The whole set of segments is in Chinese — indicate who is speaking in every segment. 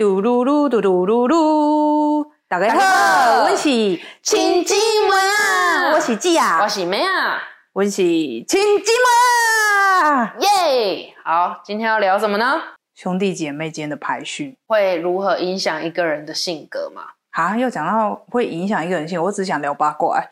Speaker 1: 嘟噜噜嘟噜噜噜，大家好，我是
Speaker 2: 亲姊妹啊
Speaker 1: 我是季啊
Speaker 2: 我，是妹啊，
Speaker 1: 我是亲姊妹啊。
Speaker 2: 耶！好，今天要聊什么呢？
Speaker 1: 兄弟姐妹间的排序
Speaker 2: 会如何影响一个人的性格嘛？
Speaker 1: 啊，又讲到会影响一个人性，我只想聊八卦、欸。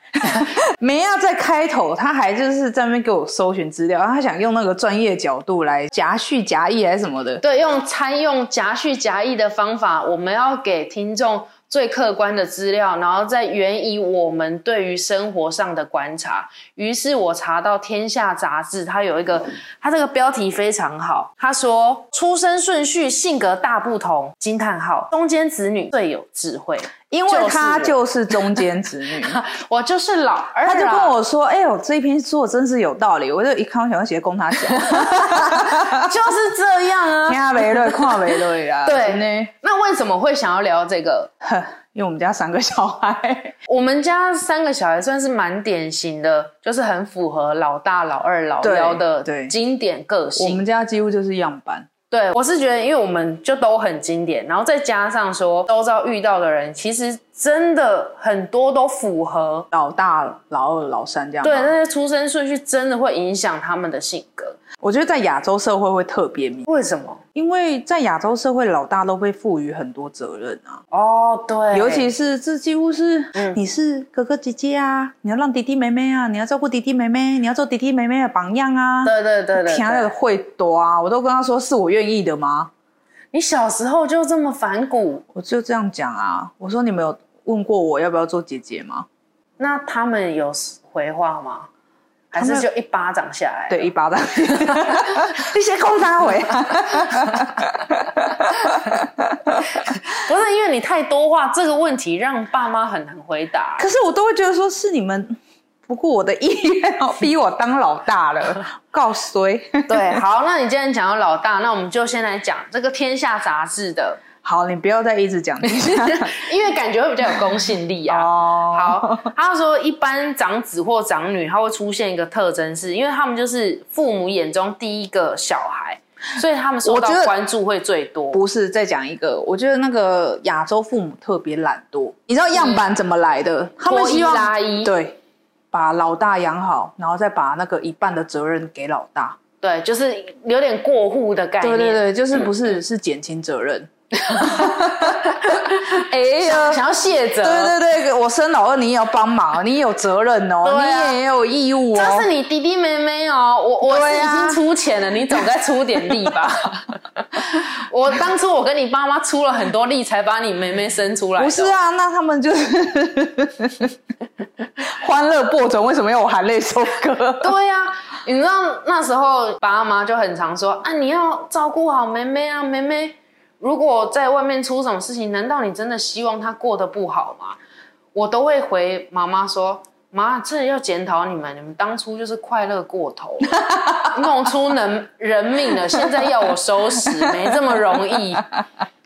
Speaker 1: 梅亚在开头，他还就是在那边给我搜寻资料，他想用那个专业角度来夹叙夹议还是什么的。
Speaker 2: 对，用参用夹叙夹议的方法，我们要给听众最客观的资料，然后再援以我们对于生活上的观察。于是我查到《天下》杂志，它有一个，它这个标题非常好，他说出生顺序性格大不同，惊叹号，中间子女最有智慧。
Speaker 1: 因为他就是中间子女，
Speaker 2: 我就是老二、啊，
Speaker 1: 他就跟我说：“哎呦，这一篇说的真是有道理。”我就一看，我想要写供他讲，
Speaker 2: 就是这样啊。
Speaker 1: 听没 对，看没对啦。
Speaker 2: 对
Speaker 1: 呢，
Speaker 2: 那为什么会想要聊这个？
Speaker 1: 呵因为我们家三个小孩，
Speaker 2: 我们家三个小孩算是蛮典型的，就是很符合老大、老二、老幺的经典个性
Speaker 1: 我
Speaker 2: 性。
Speaker 1: 们家几乎就是样板。
Speaker 2: 对我是觉得，因为我们就都很经典，然后再加上说周遭遇到的人，其实真的很多都符合。
Speaker 1: 老大、老二、老三这样。
Speaker 2: 对，那些出生顺序真的会影响他们的性格。
Speaker 1: 我觉得在亚洲社会会特别明，
Speaker 2: 为什么？
Speaker 1: 因为在亚洲社会，老大都被赋予很多责任啊，
Speaker 2: 哦，对，
Speaker 1: 尤其是这几乎是，
Speaker 2: 嗯
Speaker 1: 你是哥哥姐姐啊，你要让弟弟妹妹啊，你要照顾弟弟妹妹，你要做弟弟妹妹的榜样啊。
Speaker 2: 对对对对
Speaker 1: 听的
Speaker 2: 对，
Speaker 1: 会多啊，我都跟他说是我愿意的吗？
Speaker 2: 你小时候就这么反骨，
Speaker 1: 我就这样讲啊，我说你们有问过我要不要做姐姐吗？
Speaker 2: 那他们有回话吗？还是就一巴掌下来？
Speaker 1: 对，一巴掌，你先空他回。
Speaker 2: 不是因为你太多话，这个问题让爸妈很难回答。
Speaker 1: 可是我都会觉得说是你们不顾我的意愿，逼我当老大了，告衰。
Speaker 2: 对，好，那你既然讲到老大，那我们就先来讲这个《天下》杂志的，
Speaker 1: 好，你不要再一直讲
Speaker 2: 因为感觉会比较有公信力啊。
Speaker 1: 哦。
Speaker 2: 好，他说一般长子或长女，他会出现一个特征是，因为他们就是父母眼中第一个小孩，所以他们受到关注会最多。
Speaker 1: 不是，再讲一个，我觉得那个亚洲父母特别懒惰。你知道样板怎么来的？他们希望对，把老大养好，然后再把那个一半的责任给老大。
Speaker 2: 对，就是有点过户的概念。
Speaker 1: 对对对，就是不是是减轻责任。哎
Speaker 2: 想
Speaker 1: 呀，
Speaker 2: 想要卸责。
Speaker 1: 对对对，我生老二，你也要帮忙，你也有责任哦，
Speaker 2: 啊
Speaker 1: 你也有义务哦。
Speaker 2: 这是你弟弟妹妹哦，我我是已经出钱了，你总该出点力吧？我当初我跟你爸妈出了很多力，才把你妹妹生出来。
Speaker 1: 不是啊，那他们就是欢乐播种，为什么要我含泪收割？
Speaker 2: 对呀、你知道那时候爸妈就很常说啊，你要照顾好妹妹啊，妹妹如果在外面出什么事情，难道你真的希望他过得不好吗？我都会回妈妈说。妈，真的要检讨你们，你们当初就是快乐过头，弄出人人命了，现在要我收拾，没这么容易。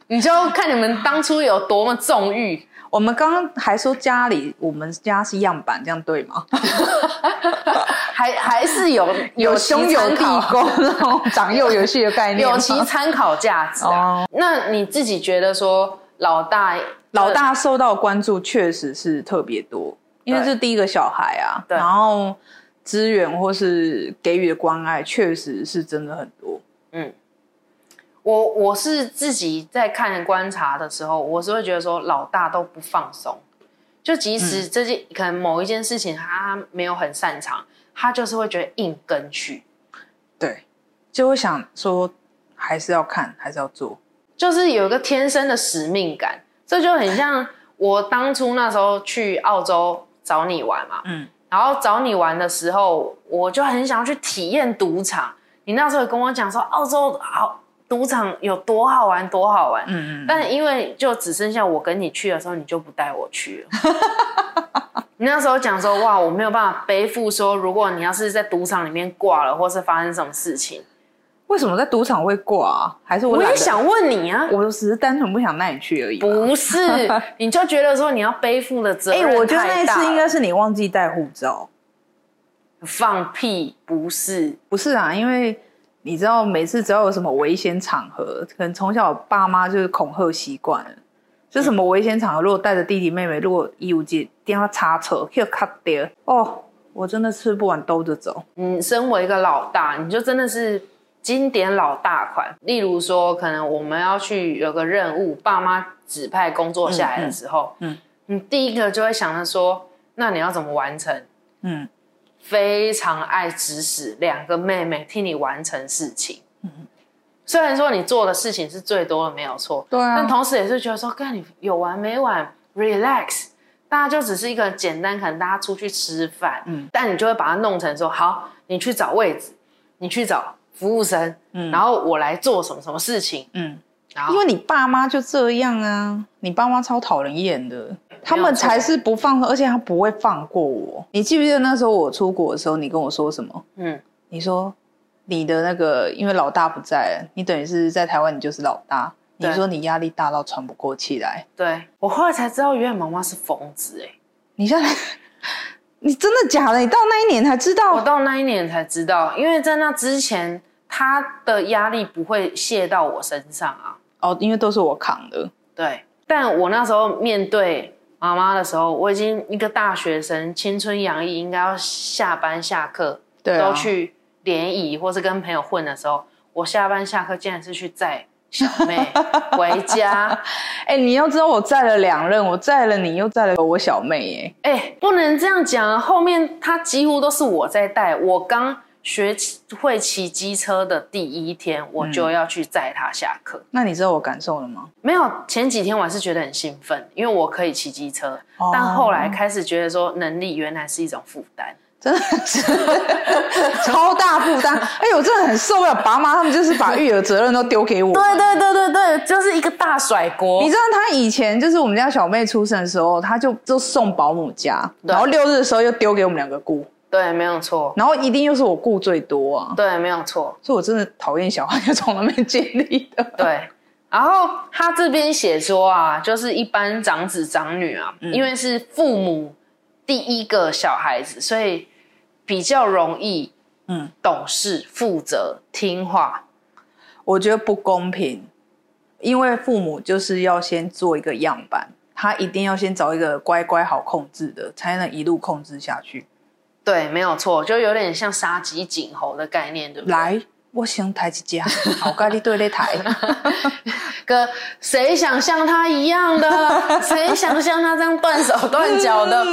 Speaker 2: 你就看你们当初有多么纵欲，
Speaker 1: 我们刚刚还说家里，我们家是样板，这样对吗？
Speaker 2: 还还是有
Speaker 1: 有兄有弟
Speaker 2: 参考
Speaker 1: 恭那种长幼有序的概念。
Speaker 2: 有其参考价值啊。
Speaker 1: 哦
Speaker 2: 那你自己觉得说老大
Speaker 1: 老大受到关注确实是特别多，因为
Speaker 2: 对
Speaker 1: 是第一个小孩啊，
Speaker 2: 对
Speaker 1: 然后资源或是给予的关爱确实是真的很多。
Speaker 2: 我我是自己在看观察的时候，我是会觉得说老大都不放松，就即使这件、可能某一件事情他没有很擅长，他就是会觉得硬跟去，
Speaker 1: 对，就会想说还是要看，还是要做。
Speaker 2: 就是有一个天生的使命感，这就很像我当初那时候去澳洲找你玩嘛，
Speaker 1: 嗯，
Speaker 2: 然后找你玩的时候，我就很想要去体验赌场。你那时候跟我讲说，澳洲好赌场有多好玩，多好玩。
Speaker 1: 嗯嗯，
Speaker 2: 但因为就只剩下我跟你去的时候，你就不带我去了。你那时候讲说，哇，我没有办法背负说，如果你要是在赌场里面挂了，或是发生什么事情，
Speaker 1: 为什么在赌场会挂啊？还是我，
Speaker 2: 我也想问你啊，
Speaker 1: 我只是单纯不想带你去而已。
Speaker 2: 不是，你就觉得说你要背负的责
Speaker 1: 哎、
Speaker 2: 任
Speaker 1: 我觉得那一次应该是你忘记带护照。
Speaker 2: 放屁，不是，
Speaker 1: 不是啊，因为你知道，每次只要有什么危险场合，可能从小爸妈就是恐吓习惯了，就什么危险场合，如果带着弟弟妹妹，如果义务节电话插车，要卡掉哦，我真的吃不完兜着走。
Speaker 2: 你身为一个老大，你就真的是经典老大款。例如说，可能我们要去有个任务，爸妈指派工作下来的时候，嗯，你第一个就会想着说，那你要怎么完成？嗯。非常爱指使两个妹妹替你完成事情。嗯，虽然说你做的事情是最多的，没有错。
Speaker 1: 对啊。
Speaker 2: 但同时也是觉得说，看你有完没完，relax。大家就只是一个简单，可能大家出去吃饭。嗯。但你就会把它弄成说，好，你去找位置，你去找服务生，嗯，然后我来做什么什么事情，嗯。
Speaker 1: 因为你爸妈就这样啊，你爸妈超讨人厌的。他们才是不放，而且他不会放过我。你记不记得那时候我出国的时候，你跟我说什么？嗯，你说你的那个，因为老大不在了，你等于是在台湾，你就是老大。你说你压力大到喘不过气来。
Speaker 2: 对我后来才知道，原来妈妈是疯子哎！
Speaker 1: 你现在，你真的假的？你到那一年才知道？
Speaker 2: 我到那一年才知道，因为在那之前，他的压力不会卸到我身上啊。
Speaker 1: 哦，因为都是我扛的。
Speaker 2: 对，但我那时候面对。妈妈的时候，我已经一个大学生，青春洋溢，应该要下班下课都去联谊或是跟朋友混的时候，我下班下课竟然是去载小妹 回家。
Speaker 1: 哎，你要知道，我载了两任，我载了你，又载了我小妹。
Speaker 2: 哎，哎，不能这样讲啊！后面他几乎都是我在带，我刚。学会骑机车的第一天，我就要去载他下课。
Speaker 1: 那你知道我感受了吗？
Speaker 2: 没有，前几天我还是觉得很兴奋，因为我可以骑机车。但后来开始觉得说，能力原来是一种负担，
Speaker 1: 真的是 超大负担。哎呦，我真的很受不了爸妈，他们就是把育儿责任都丢给我。
Speaker 2: 对对对对对，就是一个大甩锅。
Speaker 1: 你知道他以前就是我们家小妹出生的时候，他就就送保姆家，然后六日的时候又丢给我们两个顾。
Speaker 2: 对，没有错。
Speaker 1: 然后一定又是我顾最多啊。
Speaker 2: 对，没有错。
Speaker 1: 所以我真的讨厌小孩，就从那边建立的。
Speaker 2: 对。然后他这边写说啊，就是一般长子长女啊，因为是父母第一个小孩子，所以比较容易嗯懂事、负责、听话。
Speaker 1: 我觉得不公平，因为父母就是要先做一个样板，他一定要先找一个乖乖好控制的，才能一路控制下去。
Speaker 2: 对，没有错，就有点像杀鸡儆猴的概念，对不对？
Speaker 1: 来，我想抬一家，好咖喱对擂台。
Speaker 2: 哥，谁想像他一样的？谁想像他这样断手断脚的？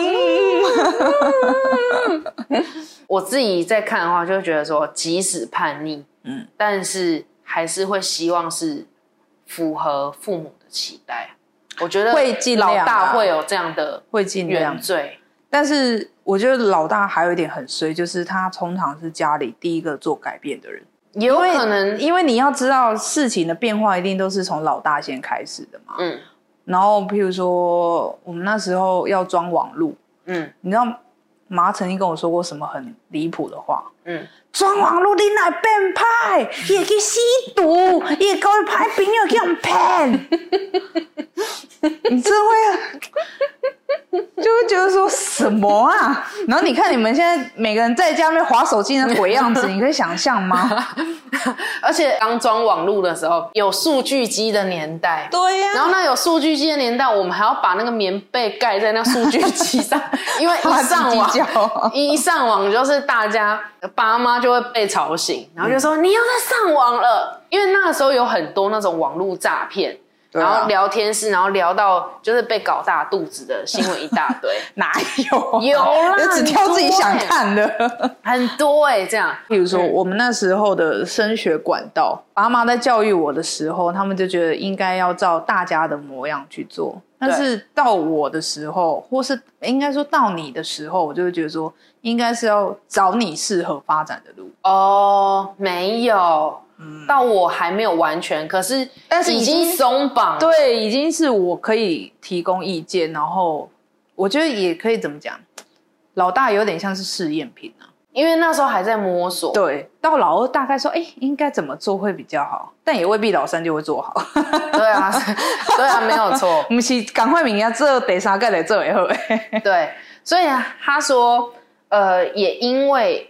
Speaker 2: 我自己在看的话，就会觉得说，即使叛逆，嗯，但是还是会希望是符合父母的期待。我觉得
Speaker 1: 会尽量，
Speaker 2: 老大会有这样的
Speaker 1: 会尽量
Speaker 2: 原罪，
Speaker 1: 但是。我觉得老大还有一点很衰，就是他通常是家里第一个做改变的人，
Speaker 2: 有可能，
Speaker 1: 因为你要知道事情的变化一定都是从老大先开始的嘛。嗯，然后譬如说我们那时候要装网路，嗯，你知道妈曾经跟我说过什么很离谱的话？嗯，装网路你来变派，也去吸毒，也搞派朋友去骗，你真会。就会觉得说什么啊？然后你看你们现在每个人在家面划手机的鬼样子，你可以想象吗？
Speaker 2: 而且刚装网络的时候，有数据机的年代，
Speaker 1: 对呀。
Speaker 2: 然后那有数据机的年代，我们还要把那个棉被盖在那数据机上，因为一上网，一上网就是大家爸妈就会被吵醒，然后就说你又在上网了，因为那个时候有很多那种网络诈骗。然后聊天室，然后聊到就是被搞大肚子的新闻一大堆，
Speaker 1: 哪有？
Speaker 2: 有啦，
Speaker 1: 只挑自己想看的，
Speaker 2: 很多哎。这样，
Speaker 1: 比如说我们那时候的升学管道，爸妈在教育我的时候，他们就觉得应该要照大家的模样去做。但是到我的时候，或是应该说到你的时候，我就会觉得说，应该是要找你适合发展的路。
Speaker 2: 哦，没有。到我还没有完全，可是
Speaker 1: 但是
Speaker 2: 已经松绑，
Speaker 1: 对，已经是我可以提供意见，然后我觉得也可以怎么讲，老大有点像是试验品啊，
Speaker 2: 因为那时候还在摸索。
Speaker 1: 对，到老二大概说，哎，应该怎么做会比较好，但也未必老三就会做好。
Speaker 2: 对啊，对啊，没有错。
Speaker 1: 不是赶快明呀，这得啥盖得这以后。
Speaker 2: 对，所以啊他说，呃，也因为。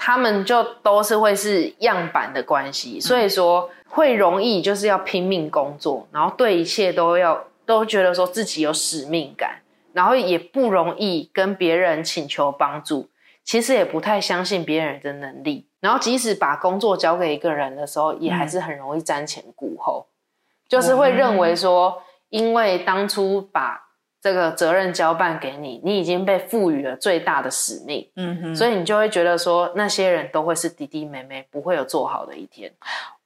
Speaker 2: 他们就都是会是样板的关系，所以说会容易就是要拼命工作，然后对一切都要都觉得说自己有使命感，然后也不容易跟别人请求帮助，其实也不太相信别人的能力，然后即使把工作交给一个人的时候，也还是很容易瞻前顾后，就是会认为说，因为当初把。这个责任交办给你，你已经被赋予了最大的使命，嗯哼，所以你就会觉得说那些人都会是弟弟妹妹，不会有做好的一天。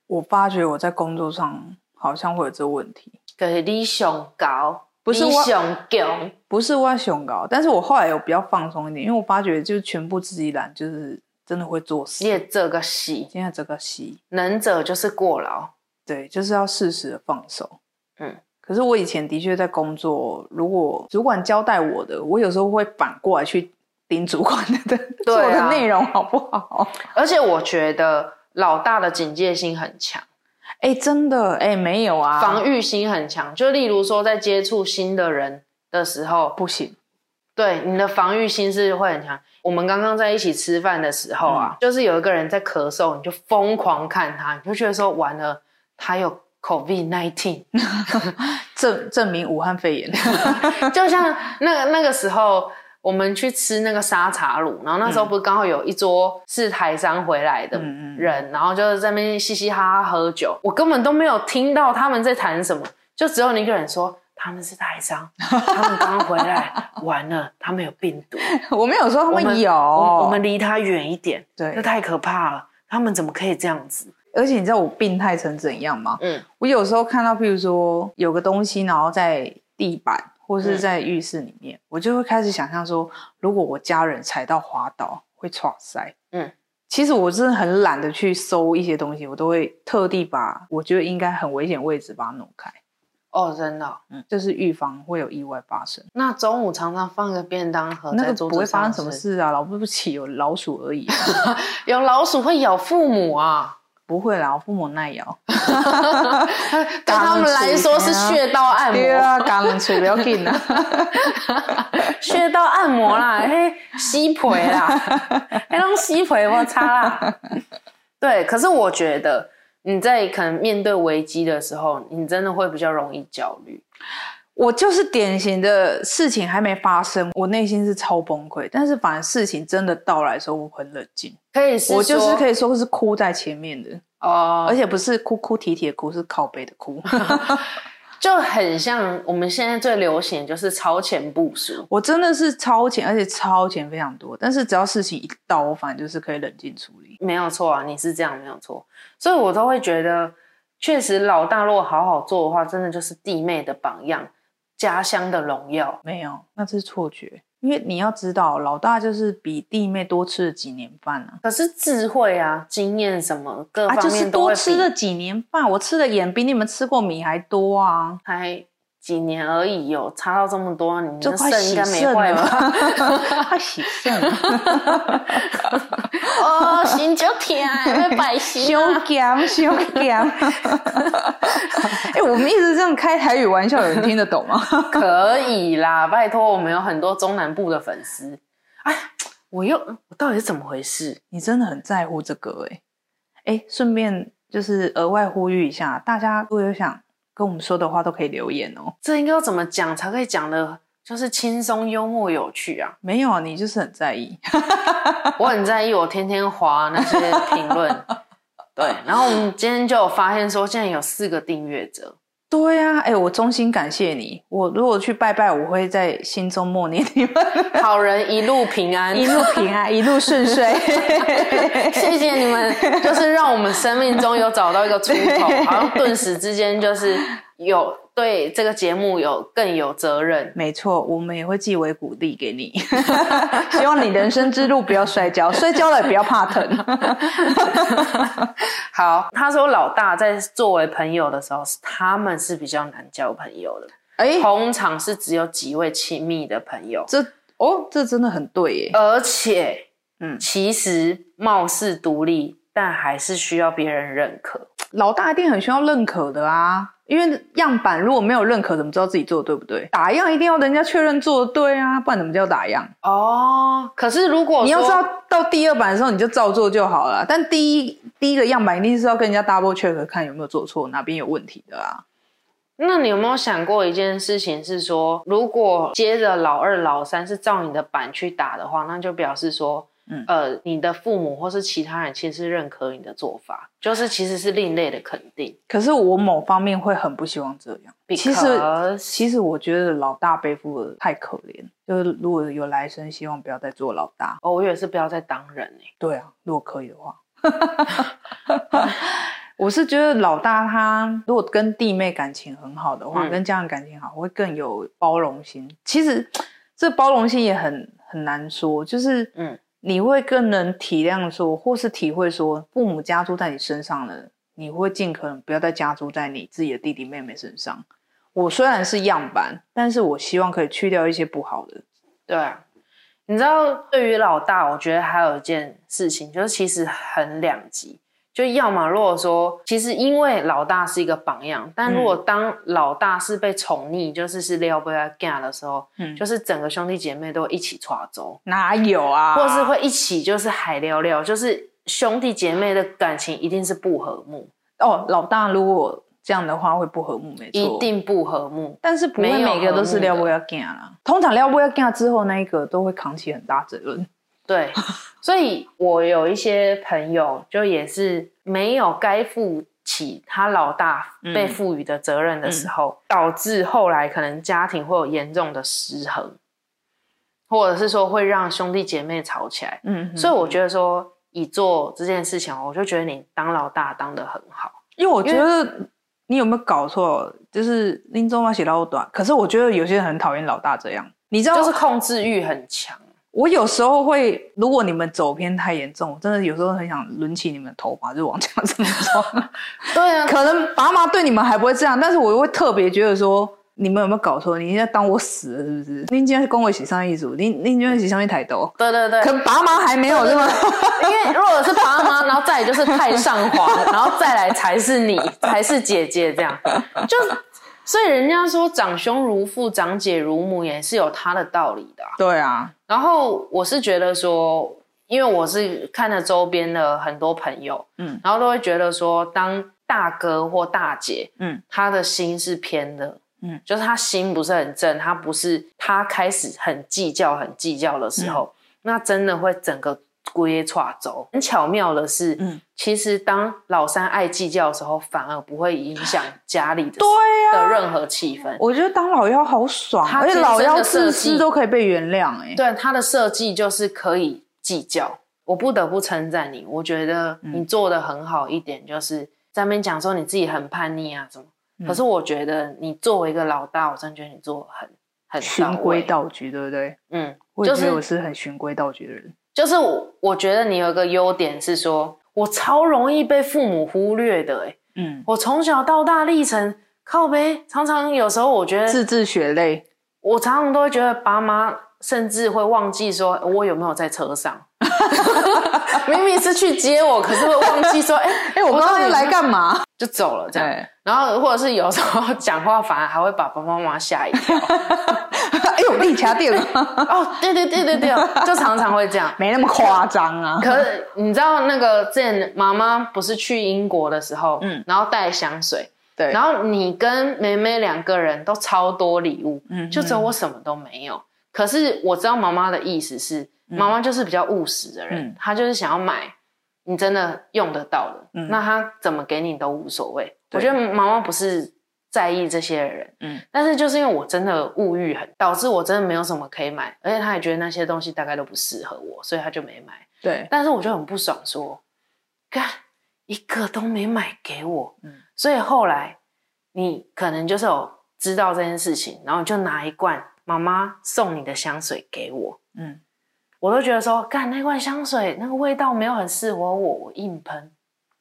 Speaker 1: 我发觉我在工作上好像会有这个问题，
Speaker 2: 可是你想高，
Speaker 1: 不是
Speaker 2: 我想高，
Speaker 1: 不是我想高，但是我后来有比较放松一点，因为我发觉就是全部自己揽，就是真的会做事。
Speaker 2: 也这个戏，
Speaker 1: 现在这个戏，
Speaker 2: 能者就是过劳，
Speaker 1: 对，就是要适时的放手，嗯。可是我以前的确在工作如果主管交代我的我有时候会反过来去盯主管的 做的内容好不好？
Speaker 2: 而且我觉得老大的警戒心很强。
Speaker 1: 哎真的？哎没有啊。
Speaker 2: 防御心很强。就例如说在接触新的人的时候
Speaker 1: 不行。
Speaker 2: 对你的防御心是会很强。我们刚刚在一起吃饭的时候啊就是有一个人在咳嗽你就疯狂看他你就觉得说完了他又 Covid nineteen，
Speaker 1: 证证明武汉肺炎，
Speaker 2: 就像那那个时候，我们去吃那个沙茶卤，然后那时候不是刚好有一桌是台商回来的人，然后就在那边嘻嘻哈哈喝酒，我根本都没有听到他们在谈什么，就只有一个人说他们是台商，他们刚回来，完了，他们有病毒，
Speaker 1: 我没有说他们有，
Speaker 2: 我们离他远一点，
Speaker 1: 对，
Speaker 2: 这太可怕了，他们怎么可以这样子？
Speaker 1: 而且你知道我病态成怎样吗？嗯，我有时候看到，譬如说有个东西，然后在地板或是在浴室里面，我就会开始想象说，如果我家人踩到滑倒会撞塞。嗯，其实我真的很懒得去搜一些东西，我都会特地把我觉得应该很危险位置把它弄开。
Speaker 2: 哦，真的，
Speaker 1: 嗯，就是预防会有意外发生。
Speaker 2: 那中午常常放个便当盒，
Speaker 1: 那个不会发生什么事啊，老不起有老鼠而已。
Speaker 2: 有老鼠会咬父母啊。
Speaker 1: 不会啦，我父母耐咬，
Speaker 2: 对他们来说是穴道按摩。
Speaker 1: 对啊，刚吹不要紧啦，
Speaker 2: 穴道按摩啦，嘿，吸皮啦，嘿，弄吸皮我擦啦。对，可是我觉得你在可能面对危机的时候，你真的会比较容易焦虑。
Speaker 1: 我就是典型的事情还没发生，我内心是超崩溃。但是反正事情真的到来的时候，我很冷静。
Speaker 2: 可以，
Speaker 1: 我就是可以说是哭在前面的哦，而且不是哭哭啼啼的哭，是靠背的哭
Speaker 2: 就很像我们现在最流行就是超前部署。
Speaker 1: 我真的是超前，而且超前非常多。但是只要事情一到，我反正就是可以冷静处理。
Speaker 2: 没有错啊，你是这样没有错，所以我都会觉得，确实老大如果好好做的话，真的就是弟妹的榜样。家乡的荣耀
Speaker 1: 没有，那是错觉。因为你要知道，老大就是比弟妹多吃了几年饭啊。
Speaker 2: 可是智慧啊、经验什么各方面
Speaker 1: 就是多吃了几年饭。我吃的盐比你们吃过米还多啊，
Speaker 2: 还。几年而已，有差到这么多，你
Speaker 1: 的
Speaker 2: 肾应该没坏吧？
Speaker 1: 快洗肾！
Speaker 2: 哦，心就甜，要百心。
Speaker 1: 修咸，修咸。哎，我们一直这样开台语玩笑，有人听得懂吗？
Speaker 2: 可以啦，拜托，我们有很多中南部的粉丝。哎，我又，我到底是怎么回事？
Speaker 1: 你真的很在乎这个哎？哎，顺便就是额外呼吁一下，大家如果有想。跟我们说的话都可以留言哦。
Speaker 2: 这应该要怎么讲才可以讲的，就是轻松、幽默、有趣啊？
Speaker 1: 没有啊，你就是很在意。
Speaker 2: 我很在意，我天天划那些评论。对，然后我们今天就有发现说，现在有四个订阅者。
Speaker 1: 对呀，哎，我衷心感谢你。我如果去拜拜，我会在心中默念你们。
Speaker 2: 好人一路平安，
Speaker 1: 一路平安，一路顺遂。
Speaker 2: 谢谢你们，就是让我们生命中有找到一个出口，好像顿时之间就是有。对这个节目有更有责任，
Speaker 1: 没错，我们也会寄为鼓励给你，希望你人生之路不要摔跤，摔跤了也不要怕疼。
Speaker 2: 好，他说老大在作为朋友的时候，他们是比较难交朋友的，哎，通常是只有几位亲密的朋友。
Speaker 1: 这哦，这真的很对耶，
Speaker 2: 而且，嗯，其实貌似独立，但还是需要别人认可。
Speaker 1: 老大一定很需要认可的啊。因为样板如果没有认可，怎么知道自己做的对不对？打样一定要人家确认做的对啊，不然怎么叫打样？
Speaker 2: 哦，可是如果
Speaker 1: 你要知道到第二版的时候，你就照做就好了。但第一第一个样板一定是要跟人家 double check 看有没有做错，哪边有问题的啊。
Speaker 2: 那你有没有想过一件事情是说，如果接着老二、老三是照你的版去打的话，那就表示说。嗯，呃，你的父母或是其他人其实认可你的做法，就是其实是另类的肯定。
Speaker 1: 可是我某方面会很不希望这样。其实，其实我觉得老大背负的太可怜。就是如果有来生，希望不要再做老大。
Speaker 2: 哦，我也是不要再当人哎。
Speaker 1: 对啊，如果可以的话，我是觉得老大他如果跟弟妹感情很好的话，跟家人感情好，会更有包容心。其实这包容心也很很难说，就是嗯。你会更能体谅说，或是体会说，父母加注在你身上的，你会尽可能不要再加注在你自己的弟弟妹妹身上。我虽然是样板，但是我希望可以去掉一些不好的。
Speaker 2: 对啊，你知道，对于老大，我觉得还有一件事情，就是其实很两极。就要么如果说，其实因为老大是一个榜样，但如果当老大是被宠溺，就是是撩不要干的时候，嗯，就是整个兄弟姐妹都一起抓走，
Speaker 1: 哪有啊？
Speaker 2: 或是会一起就是海撩撩，就是兄弟姐妹的感情一定是不和睦
Speaker 1: 哦。老大如果这样的话会不和睦，没错，
Speaker 2: 一定不和睦。
Speaker 1: 但是不会每个都是撩不要干啦，通常撩不要干之后，那一个都会扛起很大责任。
Speaker 2: 对，所以我有一些朋友，就也是没有该负起他老大被赋予的责任的时候，导致后来可能家庭会有严重的失衡，或者是说会让兄弟姐妹吵起来。嗯，所以我觉得说，以做这件事情，我就觉得你当老大当的很好，
Speaker 1: 因为我觉得你有没有搞错，就是林中嘛写老短，可是我觉得有些人很讨厌老大这样，你知道，
Speaker 2: 就是控制欲很强。
Speaker 1: 我有时候会，如果你们走偏太严重，真的有时候很想抡起你们的头发，就往这样子
Speaker 2: 说。对啊，
Speaker 1: 可能爸妈对你们还不会这样，但是我会特别觉得说，你们有没有搞错？你现在当我死了是不是？您今天是跟我一起上一组，您您今天一起上一台斗。
Speaker 2: 对对对。
Speaker 1: 可能爸妈还没有这么？
Speaker 2: 因为如果是爸妈，然后再就是太上皇，然后再来才是你，才是姐姐这样，就。所以人家说长兄如父，长姐如母，也是有他的道理的。
Speaker 1: 对啊，
Speaker 2: 然后我是觉得说，因为我是看了周边的很多朋友，嗯，然后都会觉得说，当大哥或大姐，嗯，他的心是偏的，嗯，就是他心不是很正，他不是他开始很计较、很计较的时候，那真的会整个。归错走，很巧妙的是，嗯，其实当老三爱计较的时候，反而不会影响家里的
Speaker 1: 对
Speaker 2: 呀的任何气氛。
Speaker 1: 我觉得当老幺好爽，而且老幺自私都可以被原谅。哎，
Speaker 2: 对，他的设计就是可以计较。我不得不称赞你，我觉得你做的很好一点，就是在那边讲说你自己很叛逆啊什么。可是我觉得你作为一个老大，我真觉得你做很很
Speaker 1: 循规蹈矩，对不对？嗯，我觉得我是很循规蹈矩的人。
Speaker 2: 就是我，我觉得你有一个优点是说，我超容易被父母忽略的，哎，嗯，我从小到大历程靠背，常常有时候我觉得
Speaker 1: 字字血泪，
Speaker 2: 我常常都会觉得爸妈甚至会忘记说我有没有在车上，明明是去接我，可是会忘记说，哎
Speaker 1: 哎，我刚刚来干嘛？
Speaker 2: 就走了这样，然后或者是有时候讲话反而还会把爸爸妈妈吓一跳。
Speaker 1: 哎呦，立卡店
Speaker 2: 哦，对对对对对，就常常会这样，
Speaker 1: 没那么夸张啊。
Speaker 2: 可是你知道那个之前妈妈不是去英国的时候，嗯，然后带香水，
Speaker 1: 对，
Speaker 2: 然后你跟妹妹两个人都超多礼物，嗯，就只有我什么都没有。可是我知道妈妈的意思是，妈妈就是比较务实的人，她就是想要买你真的用得到的，那她怎么给你都无所谓。我觉得妈妈不是。在意这些人，嗯，但是就是因为我真的物欲很，导致我真的没有什么可以买，而且他也觉得那些东西大概都不适合我，所以他就没买。
Speaker 1: 对，
Speaker 2: 但是我就很不爽，说，干一个都没买给我，嗯，所以后来你可能就是有知道这件事情，然后就拿一罐妈妈送你的香水给我，嗯，我都觉得说，干那罐香水那个味道没有很适合我，我硬喷。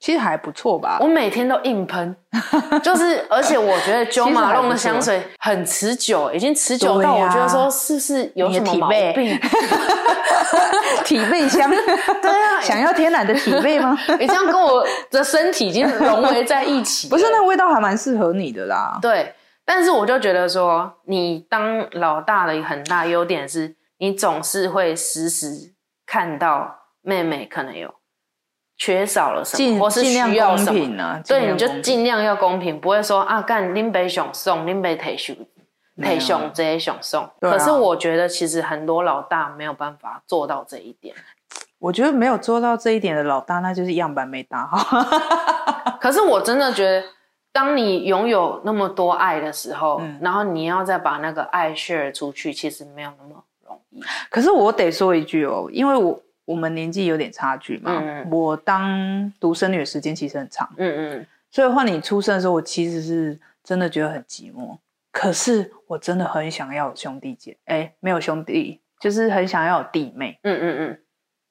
Speaker 1: 其实还不错吧。
Speaker 2: 我每天都硬喷，就是而且我觉得九马龙的香水很持久，已经持久到我觉得说是不是有什么毛病？
Speaker 1: 体味香，
Speaker 2: 对啊，
Speaker 1: 想要天然的体味吗？
Speaker 2: 你这样跟我的身体已经融为在一起，
Speaker 1: 不是那味道还蛮适合你的啦。
Speaker 2: 对，但是我就觉得说，你当老大的很大优点是你总是会时时看到妹妹可能有。缺少了什么，或是需要什么？对，你就尽量要公平，不会说啊，干林北熊送，林北退熊退熊这些熊送。可是我觉得，其实很多老大没有办法做到这一点。
Speaker 1: 我觉得没有做到这一点的老大，那就是样板没打好。
Speaker 2: 可是我真的觉得，当你拥有那么多爱的时候，然后你要再把那个爱 share 出去，其实没有那么容易。
Speaker 1: 可是我得说一句哦，因为我。我们年纪有点差距嘛，我当独生女的时间其实很长，嗯嗯，所以换你出生的时候，我其实是真的觉得很寂寞。可是我真的很想要有兄弟姐，哎，没有兄弟，就是很想要有弟妹。嗯嗯嗯，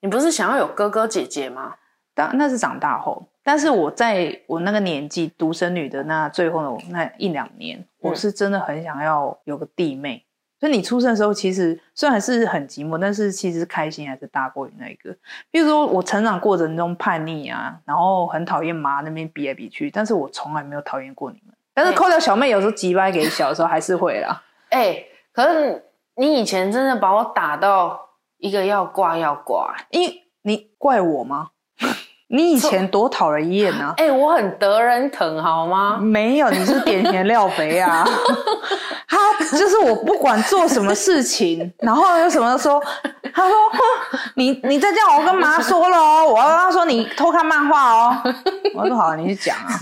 Speaker 2: 你不是想要有哥哥姐姐吗？
Speaker 1: 当那是长大后，但是我在我那个年纪独生女的那最后的那一两年，我是真的很想要有个弟妹。所以你出生的时候，其实虽然是很寂寞，但是其实开心还是大过于那个。比如说我成长过程中叛逆啊，然后很讨厌妈那边比来比去，但是我从来没有讨厌过你们。但是扣掉小妹有时候急歪给小的时候还是会啦。
Speaker 2: 哎，可是你以前真的把我打到一个要挂要挂，
Speaker 1: 因你怪我吗？你以前多讨人厌啊！
Speaker 2: 哎，我很得人疼，好吗？
Speaker 1: 没有，你是典型料肥啊！他就是我不管做什么事情，然后有什么说，他说：“ 你你再这样，我跟妈说了哦，我要跟他说你偷看漫画哦。”我说：“好，你去讲啊。”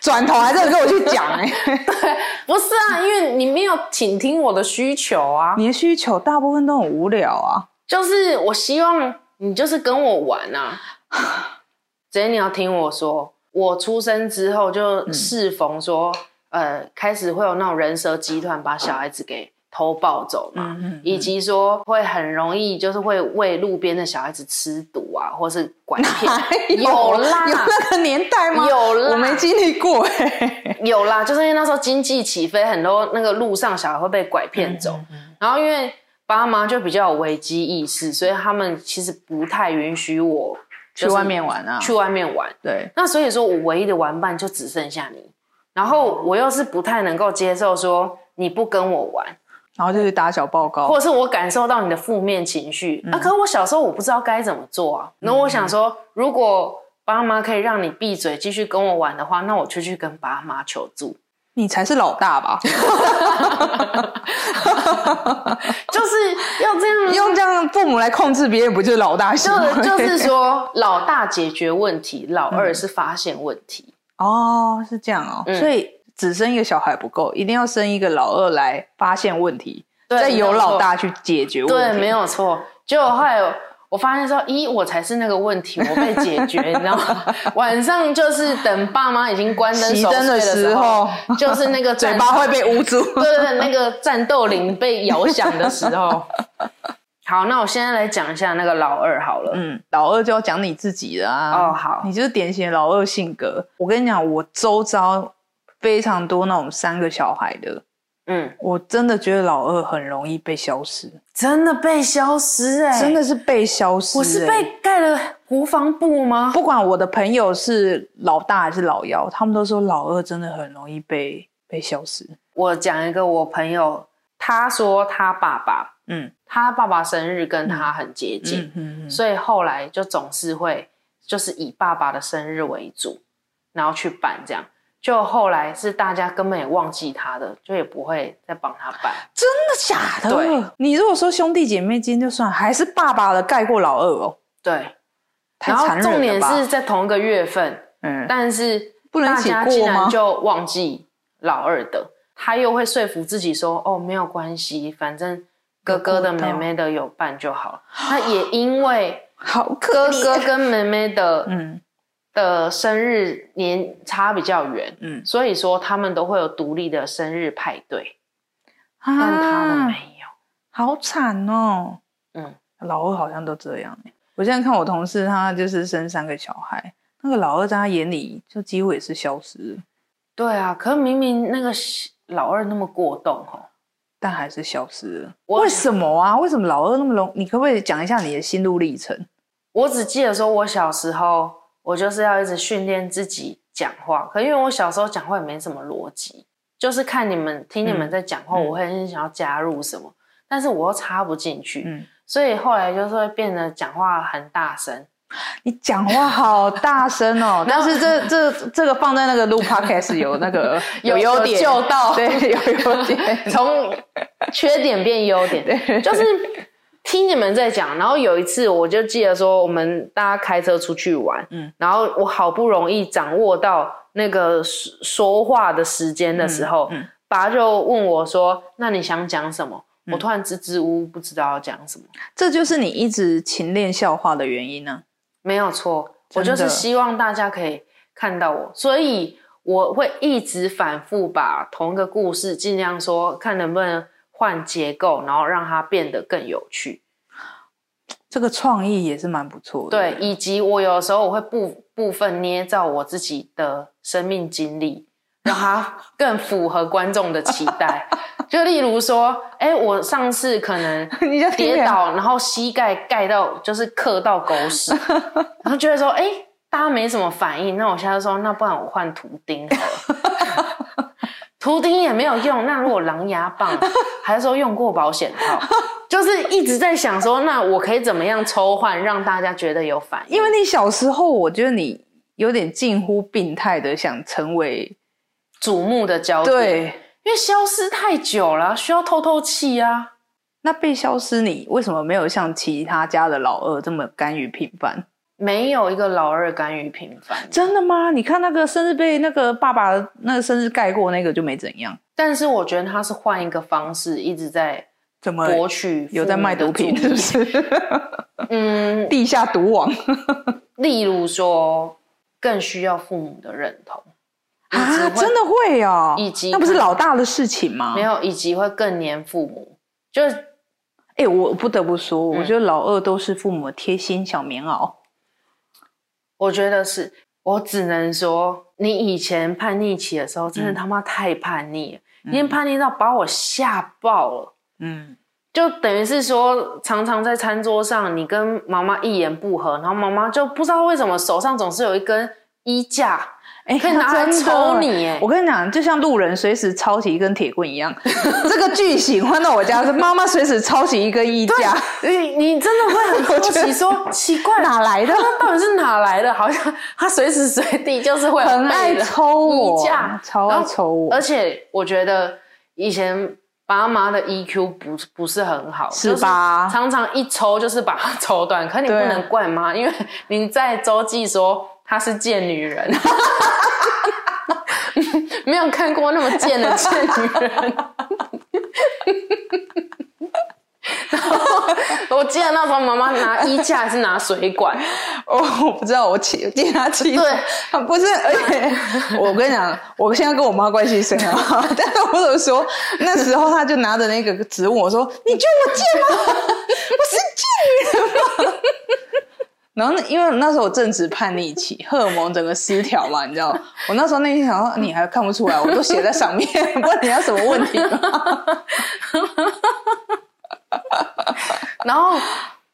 Speaker 1: 转头还在跟我去讲哎，
Speaker 2: 对，不是啊，因为你没有倾听我的需求啊。
Speaker 1: 你的需求大部分都很无聊啊，
Speaker 2: 就是我希望你就是跟我玩啊。直接你要听我说，我出生之后就适逢说，呃，开始会有那种人蛇集团把小孩子给偷抱走嘛，以及说会很容易就是会喂路边的小孩子吃毒啊，或是拐骗，有？啦，
Speaker 1: 有那个年代吗？
Speaker 2: 有啦，
Speaker 1: 我没经历过哎，
Speaker 2: 有啦，就是因为那时候经济起飞，很多那个路上小孩会被拐骗走，然后因为爸妈就比较有危机意识，所以他们其实不太允许我。
Speaker 1: 去外面玩啊！
Speaker 2: 去外面玩，
Speaker 1: 对。
Speaker 2: 那所以说我唯一的玩伴就只剩下你，然后我又是不太能够接受说你不跟我玩，
Speaker 1: 然后就去打小报告，
Speaker 2: 或者是我感受到你的负面情绪。啊，可是我小时候我不知道该怎么做啊。那我想说，如果爸妈可以让你闭嘴，继续跟我玩的话，那我就去跟爸妈求助。
Speaker 1: 你才是老大吧？
Speaker 2: 就是要这样
Speaker 1: 用这样父母来控制别人，不就是老大？
Speaker 2: 就就是说，老大解决问题，老二是发现问题。
Speaker 1: 哦，是这样哦。所以只生一个小孩不够，一定要生一个老二来发现问题，再由老大去解决问题。
Speaker 2: 对，没有错。就还有。我发现说，咦，我才是那个问题，我被解决，你知道吗？晚上就是等爸妈已经关灯守岁的时候，就是那个
Speaker 1: 嘴巴会被捂住，
Speaker 2: 对对对，那个战斗铃被摇响的时候。好，那我现在来讲一下那个老二好了。嗯，
Speaker 1: 老二就要讲你自己了啊。
Speaker 2: 哦，好，
Speaker 1: 你就是典型老二性格。我跟你讲，我周遭非常多那种三个小孩的。嗯，我真的觉得老二很容易被消失，
Speaker 2: 真的被消失哎，
Speaker 1: 真的是被消失。
Speaker 2: 我是被盖了国防部吗？
Speaker 1: 不管我的朋友是老大还是老幺，他们都说老二真的很容易被被消失。
Speaker 2: 我讲一个我朋友，他说他爸爸，嗯，他爸爸生日跟他很接近，嗯嗯，所以后来就总是会就是以爸爸的生日为主，然后去办这样。就后来是大家根本也忘记他的，就也不会再帮他办。
Speaker 1: 真的假的？对，你如果说兄弟姐妹间就算，还是爸爸的盖过老二哦。
Speaker 2: 对，然后重点是在同一个月份，嗯，但是
Speaker 1: 不能
Speaker 2: 大家竟然就忘记老二的，他又会说服自己说：“哦，没有关系，反正哥哥的、妹妹的有办就好了。”他也因为
Speaker 1: 好
Speaker 2: 哥哥跟妹妹的，嗯。的生日年差比较远，嗯，所以说他们都会有独立的生日派对，但他们没有，
Speaker 1: 好惨哦，嗯，老二好像都这样我现在看我同事，他就是生三个小孩，那个老二在他眼里就几乎也是消失了。
Speaker 2: 对啊，可是明明那个老二那么过动哦，
Speaker 1: 但还是消失了。为什么啊？为什么老二那么容？你可不可以讲一下你的心路历程？
Speaker 2: 我只记得说，我小时候我就是要一直训练自己讲话，可因为我小时候讲话也没什么逻辑，就是看你们听你们在讲话，我会很想要加入什么，但是我又插不进去，嗯，所以后来就是会变得讲话很大声。
Speaker 1: 你讲话好大声哦，但是这这这个放在那个录 podcast 有那个
Speaker 2: 有优点，
Speaker 1: 就到对有优点，
Speaker 2: 从缺点变优点，对，就是。听你们在讲，然后有一次我就记得说，我们大家开车出去玩，嗯，然后我好不容易掌握到那个说话的时间的时候，嗯，爸就问我说：“那你想讲什么？”我突然支支吾吾，不知道要讲什么。
Speaker 1: 这就是你一直勤练笑话的原因呢？
Speaker 2: 没有错，我就是希望大家可以看到我，所以我会一直反复把同一个故事，尽量说，看能不能。换结构，然后让它变得更有趣。
Speaker 1: 这个创意也是蛮不错的。
Speaker 2: 对，以及我有的时候我会部部分捏造我自己的生命经历，让它更符合观众的期待。就例如说，哎，我上次可能 跌倒，然后膝盖盖到就是磕到狗屎，然后觉得说，哎，大家没什么反应，那我现在说，那不然我换图钉好了。图钉也没有用，那如果狼牙棒，还是说用过保险套，就是一直在想说，那我可以怎么样抽换，让大家觉得有反应？
Speaker 1: 因为你小时候，我觉得你有点近乎病态的想成为
Speaker 2: 瞩目的焦点，对，因为消失太久了，需要透透气啊。
Speaker 1: 那被消失，你为什么没有像其他家的老二这么甘于平凡？
Speaker 2: 没有一个老二甘于平凡，
Speaker 1: 真的吗？你看那个生日被那个爸爸那个生日盖过那个就没怎样，
Speaker 2: 但是我觉得他是换一个方式一直在
Speaker 1: 怎么
Speaker 2: 博取
Speaker 1: 有在卖毒品，是不是？嗯，地下毒王，
Speaker 2: 例如说更需要父母的认同。
Speaker 1: 啊，真的会哦，
Speaker 2: 以及
Speaker 1: 那不是老大的事情吗？
Speaker 2: 没有，以及会更黏父母，就
Speaker 1: 哎，我不得不说，我觉得老二都是父母贴心小棉袄。
Speaker 2: 我觉得是，我只能说，你以前叛逆期的时候，真的他妈太叛逆了，你叛逆到把我吓爆了。嗯，就等于是说，常常在餐桌上，你跟妈妈一言不合，然后妈妈就不知道为什么手上总是有一根衣架。哎，可以拿来抽你哎！
Speaker 1: 我跟你讲，就像路人随时抄起一根铁棍一样，这个剧情换到我家是妈妈随时抄起一根衣架。
Speaker 2: 你你真的会很 好奇，说奇怪
Speaker 1: 哪来的？
Speaker 2: 他到底是哪来的？好像他随时随地就是会
Speaker 1: 很爱抽
Speaker 2: 衣架，
Speaker 1: 超爱抽我。
Speaker 2: 而且我觉得以前爸妈的 EQ 不不是很好，
Speaker 1: 是吧？
Speaker 2: 常常一抽就是把它抽断。可你不能怪妈，因为你在周记说。她是贱女人，没有看过那么贱的贱女人。然后我记得那时候妈妈拿衣架还是拿水管，
Speaker 1: 哦，我不知道，我气，替她气。
Speaker 2: 对，
Speaker 1: 不是，而且我跟你讲，我现在跟我妈关系是很好，但是我怎么说，那时候她就拿着那个纸问我说：“你觉得我贱吗？我是贱女人吗？”然后，因为那时候我正值叛逆期，荷尔蒙整个失调嘛，你知道？我那时候内心想说，你还看不出来，我都写在上面，问你要什么问题？
Speaker 2: 然后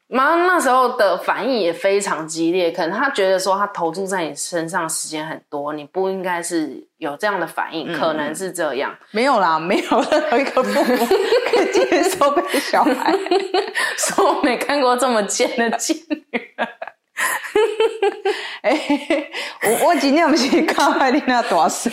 Speaker 2: 妈那时候的反应也非常激烈，可能他觉得说他投注在你身上时间很多，你不应该是有这样的反应，可能是这样。
Speaker 1: 没有啦，没有任何一个父母可以接受被小孩
Speaker 2: 说我没看过这么贱的贱女人。
Speaker 1: 哎，我我今天不是看海你那大声，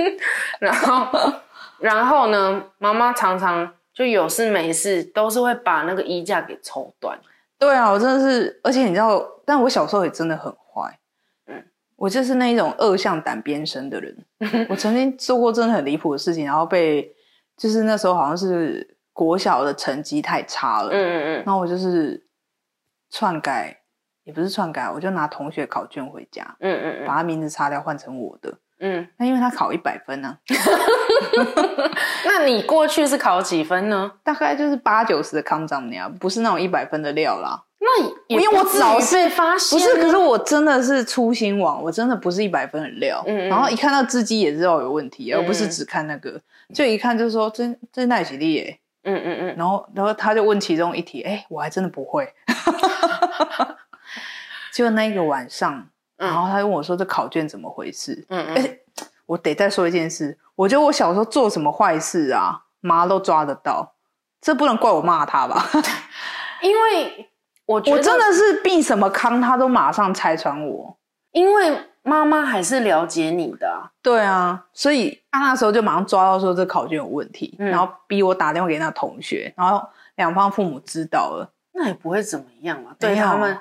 Speaker 2: 然后然后呢，妈妈常常就有事没事都是会把那个衣架给抽断。
Speaker 1: 对啊，我真的是，而且你知道，但我小时候也真的很坏，嗯，我就是那一种恶向胆边生的人。我曾经做过真的很离谱的事情，然后被就是那时候好像是国小的成绩太差了，嗯嗯嗯，然后我就是篡改。也不是篡改，我就拿同学考卷回家，嗯嗯嗯，把他名字擦掉，换成我的，嗯，那因为他考一百分呢
Speaker 2: 那你过去是考几分呢？
Speaker 1: 大概就是八九十的康张那样，不是那种一百分的料啦。
Speaker 2: 那因为我老被发现，
Speaker 1: 不是，可是我真的是粗心王，我真的不是一百分的料。嗯然后一看到字迹也知道有问题，而不是只看那个，就一看就说真真奈几利耶。嗯嗯嗯。然后然后他就问其中一题，哎，我还真的不会。就那一个晚上，然后他问我说这考卷怎么回事？嗯嗯。我得再说一件事，我觉得我小时候做什么坏事啊，妈都抓得到，这不能怪我骂他吧？
Speaker 2: 因为。我
Speaker 1: 我真的是避什么康，他都马上拆穿我，
Speaker 2: 因为妈妈还是了解你的。
Speaker 1: 对啊，所以他那时候就马上抓到说这考卷有问题，然后逼我打电话给那同学，然后两方父母知道了，
Speaker 2: 那也不会怎么样嘛。对他们，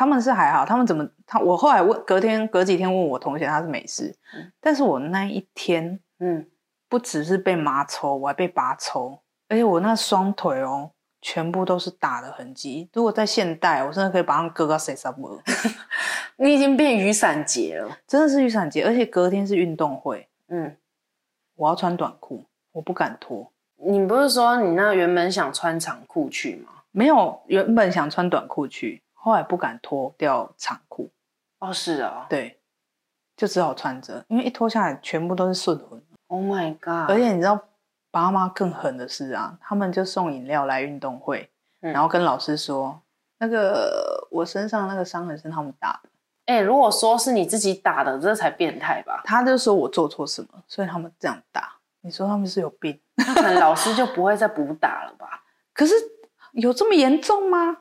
Speaker 1: 他们是还好，他们怎么他我后来问隔天隔几天问我同学，他是没事，但是我那一天，嗯，不只是被麻抽，我还被拔抽，而且我那双腿哦。全部都是打的痕迹。如果在现代，我真的可以把他们割到谁什么？
Speaker 2: 你已经变雨伞节了，
Speaker 1: 真的是雨伞节，而且隔天是运动会。嗯，我要穿短裤，我不敢脱。
Speaker 2: 你不是说你那原本想穿长裤去吗？
Speaker 1: 没有，原本想穿短裤去，后来不敢脱掉长裤。
Speaker 2: 哦，是啊，
Speaker 1: 对，就只好穿着，因为一脱下来全部都是顺魂。
Speaker 2: Oh my god！
Speaker 1: 而且你知道。爸妈更狠的是啊，他们就送饮料来运动会，然后跟老师说，那个我身上那个伤痕是他们打的。
Speaker 2: 哎，如果说是你自己打的，这才变态吧？
Speaker 1: 他就说我做错什么，所以他们这样打。你说他们是有病？
Speaker 2: 那可能老师就不会再补打了吧？
Speaker 1: 可是有这么严重吗？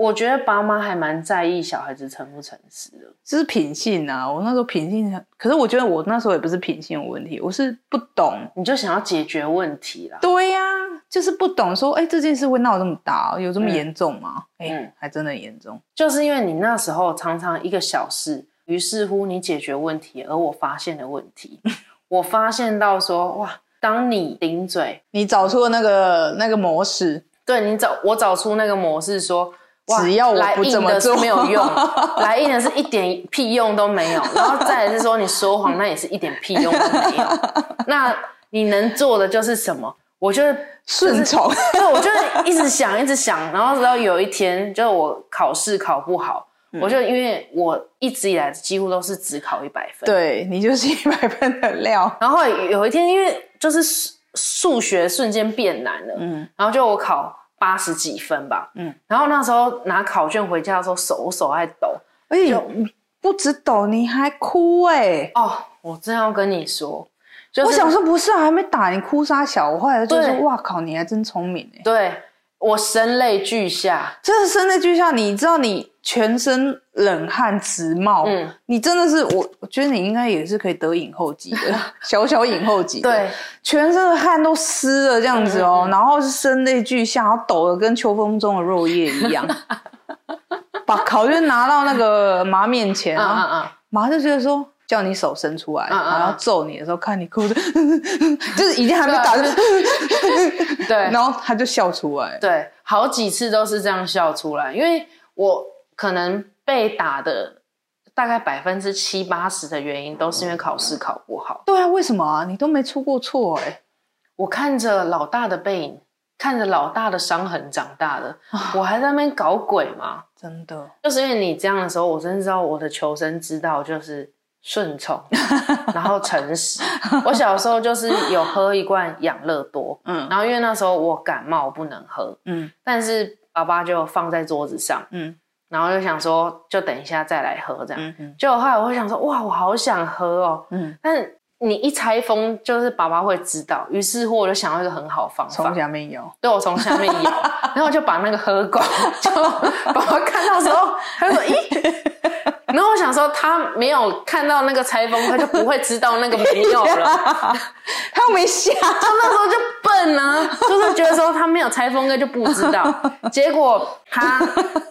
Speaker 2: 我觉得爸妈还蛮在意小孩子诚不诚实的，
Speaker 1: 这是品性啊。我那时候品性，可是我觉得我那时候也不是品性有问题，我是不懂，
Speaker 2: 你就想要解决问题啦。
Speaker 1: 对呀，就是不懂说，哎，这件事会闹这么大，有这么严重吗？哎，还真的严重。
Speaker 2: 就是因为你那时候常常一个小事，于是乎你解决问题，而我发现的问题，我发现到说，哇，当你顶嘴，
Speaker 1: 你找出了那个那个模式，
Speaker 2: 对你找我找出那个模式说。
Speaker 1: 只要我不这么做，
Speaker 2: 没有用。来硬的是一点屁用都没有，然后再是说你说谎，那也是一点屁用都没有。那你能做的就是什么？我就
Speaker 1: 顺从。
Speaker 2: 对，我就一直想，一直想，然后直到有一天，就我考试考不好，我就因为我一直以来几乎都是只考一百分，
Speaker 1: 对你就是一百分的料。
Speaker 2: 然后有一天，因为就是数数学瞬间变难了，嗯，然后就我考。八十几分吧，嗯，然后那时候拿考卷回家的时候，手手还抖，
Speaker 1: 哎呦，不止抖，你还哭哎！
Speaker 2: 哦，我正要跟你说，
Speaker 1: 我想说不是，啊还没打你哭啥小，我后来就说，哇靠，你还真聪明哎！
Speaker 2: 对。我声泪俱下，
Speaker 1: 真的声泪俱下。你知道，你全身冷汗直冒，嗯，你真的是我，我觉得你应该也是可以得影后级的，小小影后级。
Speaker 2: 对，
Speaker 1: 全身的汗都湿了这样子哦，然后是声泪俱下，然后抖的跟秋风中的落叶一样，把考卷拿到那个妈面前，啊啊啊，妈就觉得说。叫你手伸出来，然后揍你的时候，看你哭的，就是已经还没打，
Speaker 2: 对，
Speaker 1: 然后他就笑出来，
Speaker 2: 对，好几次都是这样笑出来，因为我可能被打的大概百分之七八十的原因都是因为考试考不好。
Speaker 1: 对啊，为什么啊？你都没出过错哎！
Speaker 2: 我看着老大的背影，看着老大的伤痕长大的，我还在那边搞鬼吗？
Speaker 1: 真的，
Speaker 2: 就是因为你这样的时候，我真知道我的求生之道就是。顺从，然后诚实。我小时候就是有喝一罐养乐多，嗯，然后因为那时候我感冒不能喝，嗯，但是爸爸就放在桌子上，嗯，然后就想说就等一下再来喝这样，嗯，就后来我会想说哇，我好想喝哦，嗯，但是你一拆封就是爸爸会知道，于是乎我就想到一个很好方法，
Speaker 1: 从下面摇，
Speaker 2: 对我从下面摇，然后就把那个喝光，就爸爸看到时候他说 咦。然后我想说，他没有看到那个拆封，他就不会知道那个没有了。
Speaker 1: 他又没下，他
Speaker 2: 那时候就笨啊，就是觉得说他没有拆封，他就不知道。结果他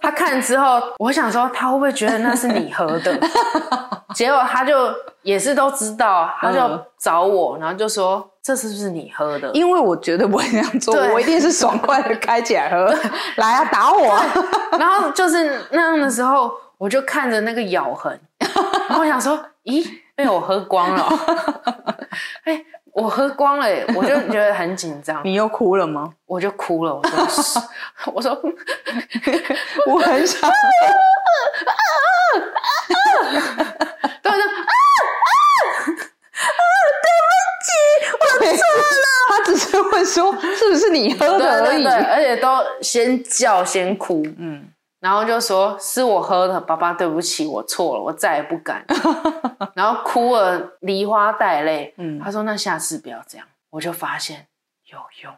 Speaker 2: 他看之后，我想说他会不会觉得那是你喝的？结果他就也是都知道，他就找我，然后就说这是不是你喝的？
Speaker 1: 因为我绝对不会这样做，我一定是爽快的开起来喝。来啊，打我！
Speaker 2: 然后就是那样的时候。我就看着那个咬痕，然后想说，咦，被我喝光了。哎，我喝光了，我就觉得很紧张。
Speaker 1: 你又哭了吗？
Speaker 2: 我就哭了。我说，我说，
Speaker 1: 我很想。
Speaker 2: 对对不起，我错了。
Speaker 1: 他只是会说，是不是你喝的而已？
Speaker 2: 而且都先叫先哭，嗯。然后就说是我喝的，爸爸对不起，我错了，我再也不敢。然后哭了，梨花带泪。嗯，他说那下次不要这样。我就发现有用，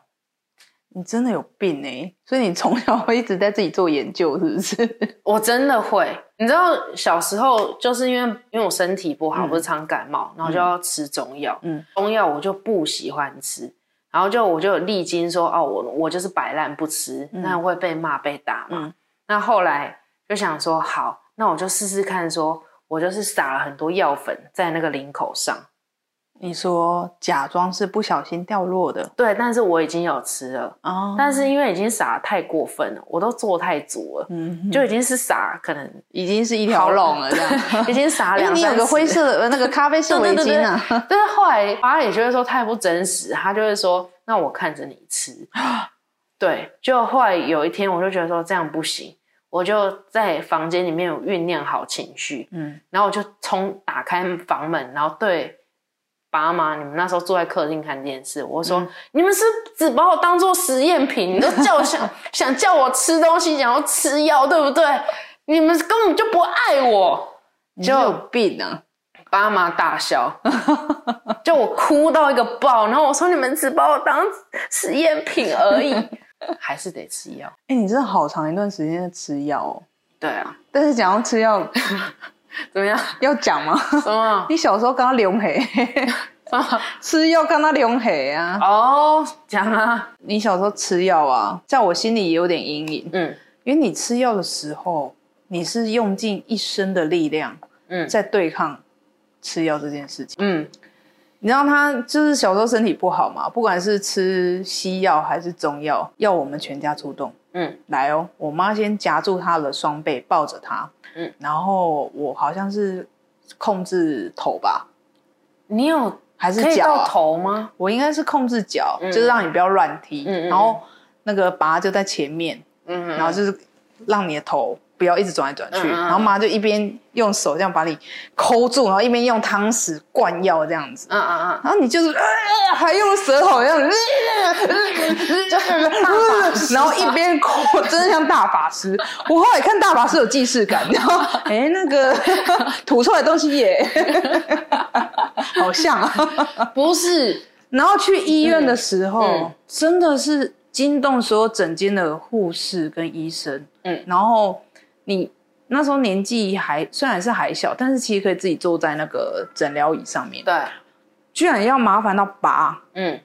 Speaker 1: 你真的有病哎！所以你从小会一直在自己做研究，是不是？
Speaker 2: 我真的会。你知道小时候就是因为因为我身体不好，不是常感冒，然后就要吃中药。嗯，中药我就不喜欢吃，然后就我就历经说哦，我我就是摆烂不吃，那会被骂被打嘛。那后来就想说，好，那我就试试看，说我就是撒了很多药粉在那个领口上。
Speaker 1: 你说假装是不小心掉落的，
Speaker 2: 对，但是我已经有吃了。哦，但是因为已经撒太过分了，我都做太足了，嗯，就已经是撒，可能
Speaker 1: 已经是一条龙了，这样
Speaker 2: 已经撒 两。
Speaker 1: 你有个灰色的那个咖啡色围巾啊？
Speaker 2: 但是后来爸也觉得说太不真实，他就会说，那我看着你吃。对，就后来有一天，我就觉得说这样不行。我就在房间里面有酝酿好情绪，嗯，然后我就冲打开房门，然后对爸妈，你们那时候坐在客厅看电视，我说你们是只把我当做实验品，你都叫我 想想叫我吃东西，想要吃药，对不对？你们根本就不爱我，
Speaker 1: 就有病啊！
Speaker 2: 爸妈大笑，就我哭到一个爆，然后我说你们只把我当实验品而已。还是得吃药。
Speaker 1: 哎，你真的好长一段时间在吃药哦。
Speaker 2: 对啊，
Speaker 1: 但是讲要吃药，
Speaker 2: 怎么样？
Speaker 1: 要讲吗？
Speaker 2: 什么？
Speaker 1: 你小时候刚刚流血，吃药跟他流血啊？
Speaker 2: 哦，讲啊。
Speaker 1: 你小时候吃药啊，在我心里也有点阴影。嗯，因为你吃药的时候，你是用尽一生的力量，嗯，在对抗吃药这件事情。嗯。你知道他就是小时候身体不好嘛，不管是吃西药还是中药，要我们全家出动。嗯，来哦，我妈先夹住他的双背，抱着他。嗯，然后我好像是控制头吧。
Speaker 2: 你有
Speaker 1: 还是脚
Speaker 2: 头吗？
Speaker 1: 我应该是控制脚，就是让你不要乱踢。嗯嗯。然后那个拔就在前面。嗯嗯。然后就是让你的头。不要一直转来转去，然后妈就一边用手这样把你抠住，然后一边用汤匙灌药这样子。嗯嗯嗯，然后你就是还用舌头这样，然后一边抠，真的像大法师。我后来看大法师有既视感，然后哎那个 吐出来东西也 好像啊，
Speaker 2: 不是。
Speaker 1: 然后去医院的时候，真的是惊动所有整间的护士跟医生。嗯，然后。你那时候年纪还虽然是还小，但是其实可以自己坐在那个诊疗椅上面。
Speaker 2: 对，
Speaker 1: 居然要麻烦到拔，嗯，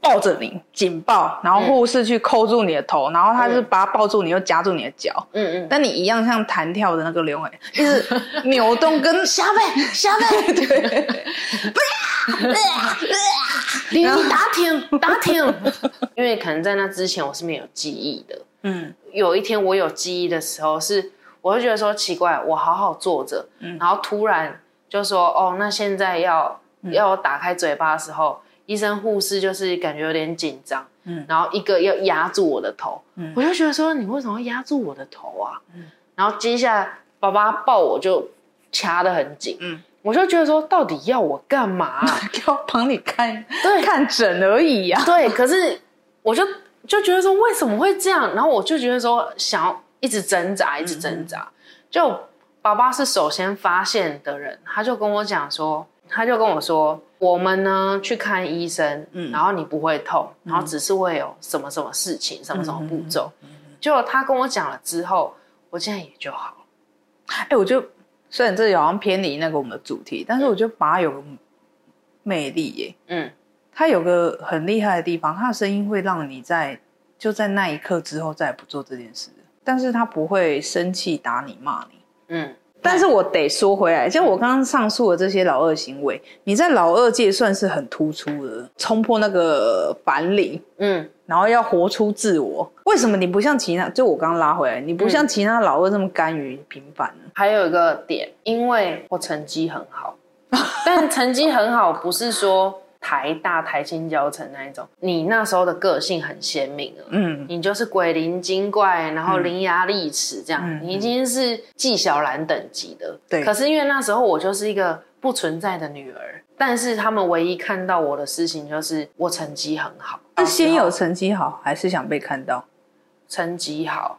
Speaker 1: 抱着你紧抱，然后护士去扣住你的头，然后他是把抱住你，又夹住你的脚，嗯嗯，但你一样像弹跳的那个刘伟，就是 扭动跟
Speaker 2: 下背下背，
Speaker 1: 对，
Speaker 2: 不要，你打挺打挺，因为可能在那之前我是没有记忆的。嗯，有一天我有记忆的时候，是我会觉得说奇怪，我好好坐着，然后突然就说哦，那现在要要打开嘴巴的时候，医生护士就是感觉有点紧张，嗯，然后一个要压住我的头，嗯，我就觉得说你为什么要压住我的头啊？嗯，然后接下来爸爸抱我就掐得很紧，嗯，我就觉得说到底要我干嘛？
Speaker 1: 要帮你看对。看诊而已呀，
Speaker 2: 对，可是我就。就觉得说为什么会这样，然后我就觉得说想要一直挣扎，一直挣扎。就爸爸是首先发现的人，他就跟我讲说，他就跟我说，我们呢去看医生，嗯，然后你不会痛，然后只是会有什么什么事情，什么什么步骤。就他跟我讲了之后，我现在也就好了。
Speaker 1: 哎，我就虽然这好像偏离那个我们的主题，但是我觉得爸有魅力耶，嗯。他有个很厉害的地方，他的声音会让你在就在那一刻之后再也不做这件事，但是他不会生气打你骂你，嗯。但是我得说回来，就我刚刚上述的这些老二行为，你在老二界算是很突出的，冲破那个板领，嗯，然后要活出自我。为什么你不像其他？就我刚刚拉回来，你不像其他老二这么甘于平凡呢？
Speaker 2: 还有一个点，因为我成绩很好，但成绩很好不是说。台大、台青教程那一种，你那时候的个性很鲜明了，嗯，你就是鬼灵精怪，然后伶牙俐齿这样，你已经是纪晓岚等级的。
Speaker 1: 对。
Speaker 2: 可是因为那时候我就是一个不存在的女儿，但是他们唯一看到我的事情就是我成绩很好。
Speaker 1: 是先有成绩好，还是想被看到？
Speaker 2: 成绩好，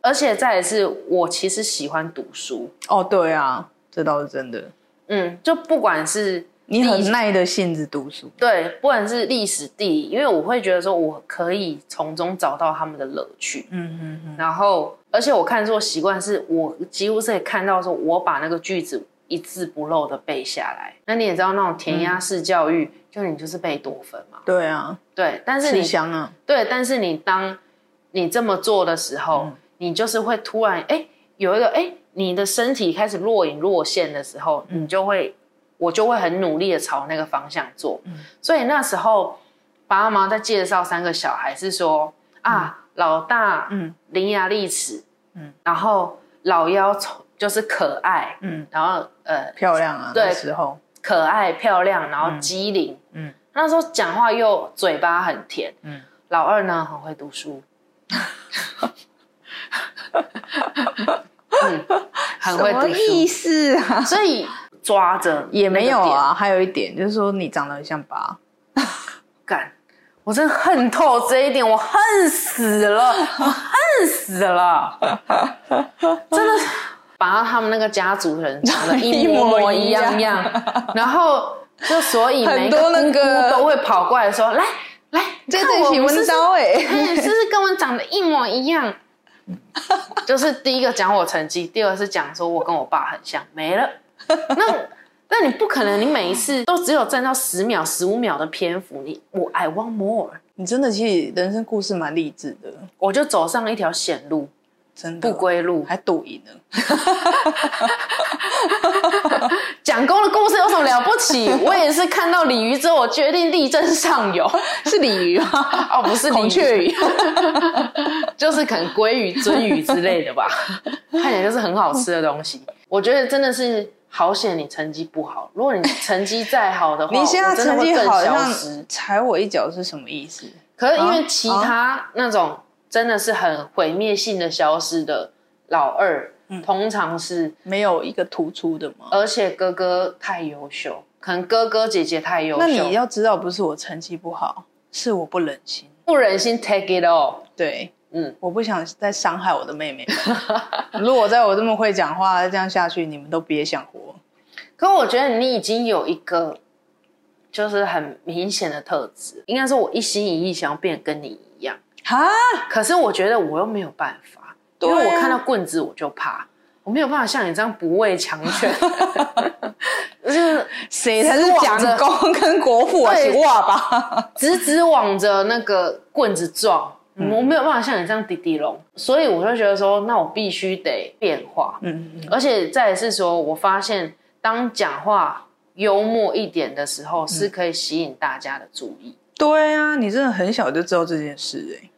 Speaker 2: 而且再也是，我其实喜欢读书。
Speaker 1: 哦，对啊，这倒是真的。
Speaker 2: 嗯，就不管是。
Speaker 1: 你很耐的性子读书，
Speaker 2: 对，不管是历史地理，因为我会觉得说我可以从中找到他们的乐趣，嗯嗯嗯。然后，而且我看书习惯是我几乎是可以看到说，我把那个句子一字不漏的背下来。那你也知道那种填鸭式教育，就你就是背多分嘛。
Speaker 1: 对啊，
Speaker 2: 对，但是你
Speaker 1: 香啊，
Speaker 2: 对，但是你当你这么做的时候，你就是会突然哎有一个哎你的身体开始若隐若现的时候，你就会。我就会很努力的朝那个方向做，嗯。所以那时候爸爸妈妈在介绍三个小孩是说啊，老大嗯。伶牙俐齿嗯，然后老幺就是可爱嗯，然后呃
Speaker 1: 漂亮啊对时候。
Speaker 2: 可爱漂亮，然后机灵。嗯，那时候讲话又嘴巴很甜。嗯，老二呢很会读书，
Speaker 1: 嗯，很会读书，意思啊？
Speaker 2: 所以。抓着
Speaker 1: 也没有啊，还有一点就是说你长得很像爸，
Speaker 2: 干，我真的恨透这一点，我恨死了，我恨死了，真的，把他们那个家族人长得一模一样 样，然后就所以每个那个都会跑过来说，来来，
Speaker 1: 这对起文刀哎，
Speaker 2: 是不是跟我长得一模一样？就是第一个讲我成绩，第二是讲说我跟我爸很像，没了。那那你不可能，你每一次都只有占到十秒、十五秒的篇幅。你我 I want more。
Speaker 1: 你真的其实人生故事蛮励志的。
Speaker 2: 我就走上了一条险路，
Speaker 1: 真
Speaker 2: 的不归路，
Speaker 1: 还赌赢了。
Speaker 2: 蒋公的故事有什么了不起？我也是看到鲤鱼之后，我决定力争上游。
Speaker 1: 是鲤鱼吗？
Speaker 2: 哦，不是
Speaker 1: 孔雀鱼，
Speaker 2: 就是可能鲑鱼、鳟鱼之类的吧。看起来就是很好吃的东西。我觉得真的是。好险你成绩不好，如果你成绩再好的话，
Speaker 1: 你现在成绩好像踩我一脚是什么意思？
Speaker 2: 可是因为其他那种真的是很毁灭性的消失的老二，通常是
Speaker 1: 没有一个突出的嘛。
Speaker 2: 而且哥哥太优秀，可能哥哥姐姐太优秀。那
Speaker 1: 你要知道，不是我成绩不好，是我不忍心，
Speaker 2: 不忍心 take it all。
Speaker 1: 对。嗯，我不想再伤害我的妹妹。如果在我这么会讲话，这样下去，你们都别想活。
Speaker 2: 可我觉得你已经有一个，就是很明显的特质，应该是我一心一意想要变跟你一样啊。可是我觉得我又没有办法，因为我看到棍子我就怕，我没有办法像你这样不畏强权。
Speaker 1: 就是谁才是蒋公跟国父啊？哇吧，
Speaker 2: 直直往着那个棍子撞。我没有办法像你这样滴滴龙，所以我就觉得说，那我必须得变化。嗯嗯而且再是说，我发现当讲话幽默一点的时候，是可以吸引大家的注意。
Speaker 1: 对啊，你真的很小就知道这件事哎。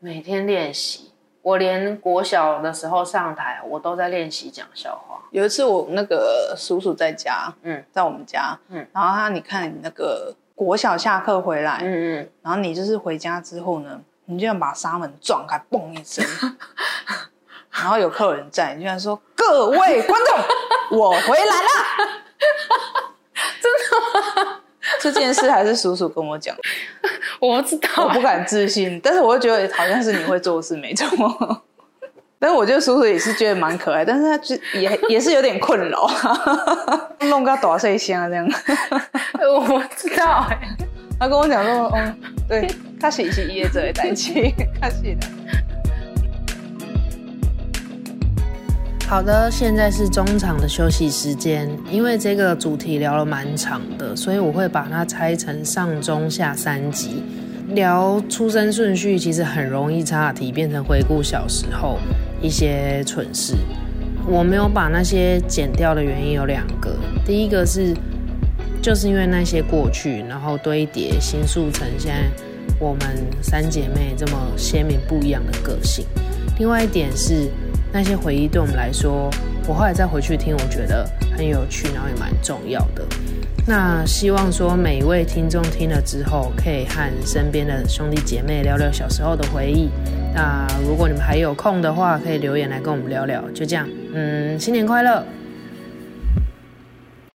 Speaker 2: 每天练习，我连国小的时候上台，我都在练习讲笑话。
Speaker 1: 有一次我那个叔叔在家，嗯，在我们家，嗯，然后他你看你那个国小下课回来，嗯嗯，然后你就是回家之后呢。你就要把纱门撞开，嘣一声，然后有客人在，你就然说：“各位观众，我回来了。”
Speaker 2: 真的吗？
Speaker 1: 这件事还是叔叔跟我讲，
Speaker 2: 我不知道，
Speaker 1: 我不敢自信，但是我又觉得好像是你会做事没错。但是我觉得叔叔也是觉得蛮可爱，但是他就也也是有点困扰，弄个多少箱这样。
Speaker 2: 我不知道哎，
Speaker 1: 他跟我讲说：“哦，对。”他是是业者的代志，他是的。
Speaker 2: 好的，现在是中场的休息时间。因为这个主题聊了蛮长的，所以我会把它拆成上中下三集。聊出生顺序其实很容易岔题，变成回顾小时候一些蠢事。我没有把那些剪掉的原因有两个，第一个是就是因为那些过去，然后堆叠新塑成现在。我们三姐妹这么鲜明不一样的个性，另外一点是那些回忆对我们来说我后来再回去听，我觉得很有趣，然后也蛮重要的。那希望说每一位听众听了之后，可以和身边的兄弟姐妹聊聊小时候的回忆。那如果你们还有空的话，可以留言来跟我们聊聊。就这样，嗯，新年快乐！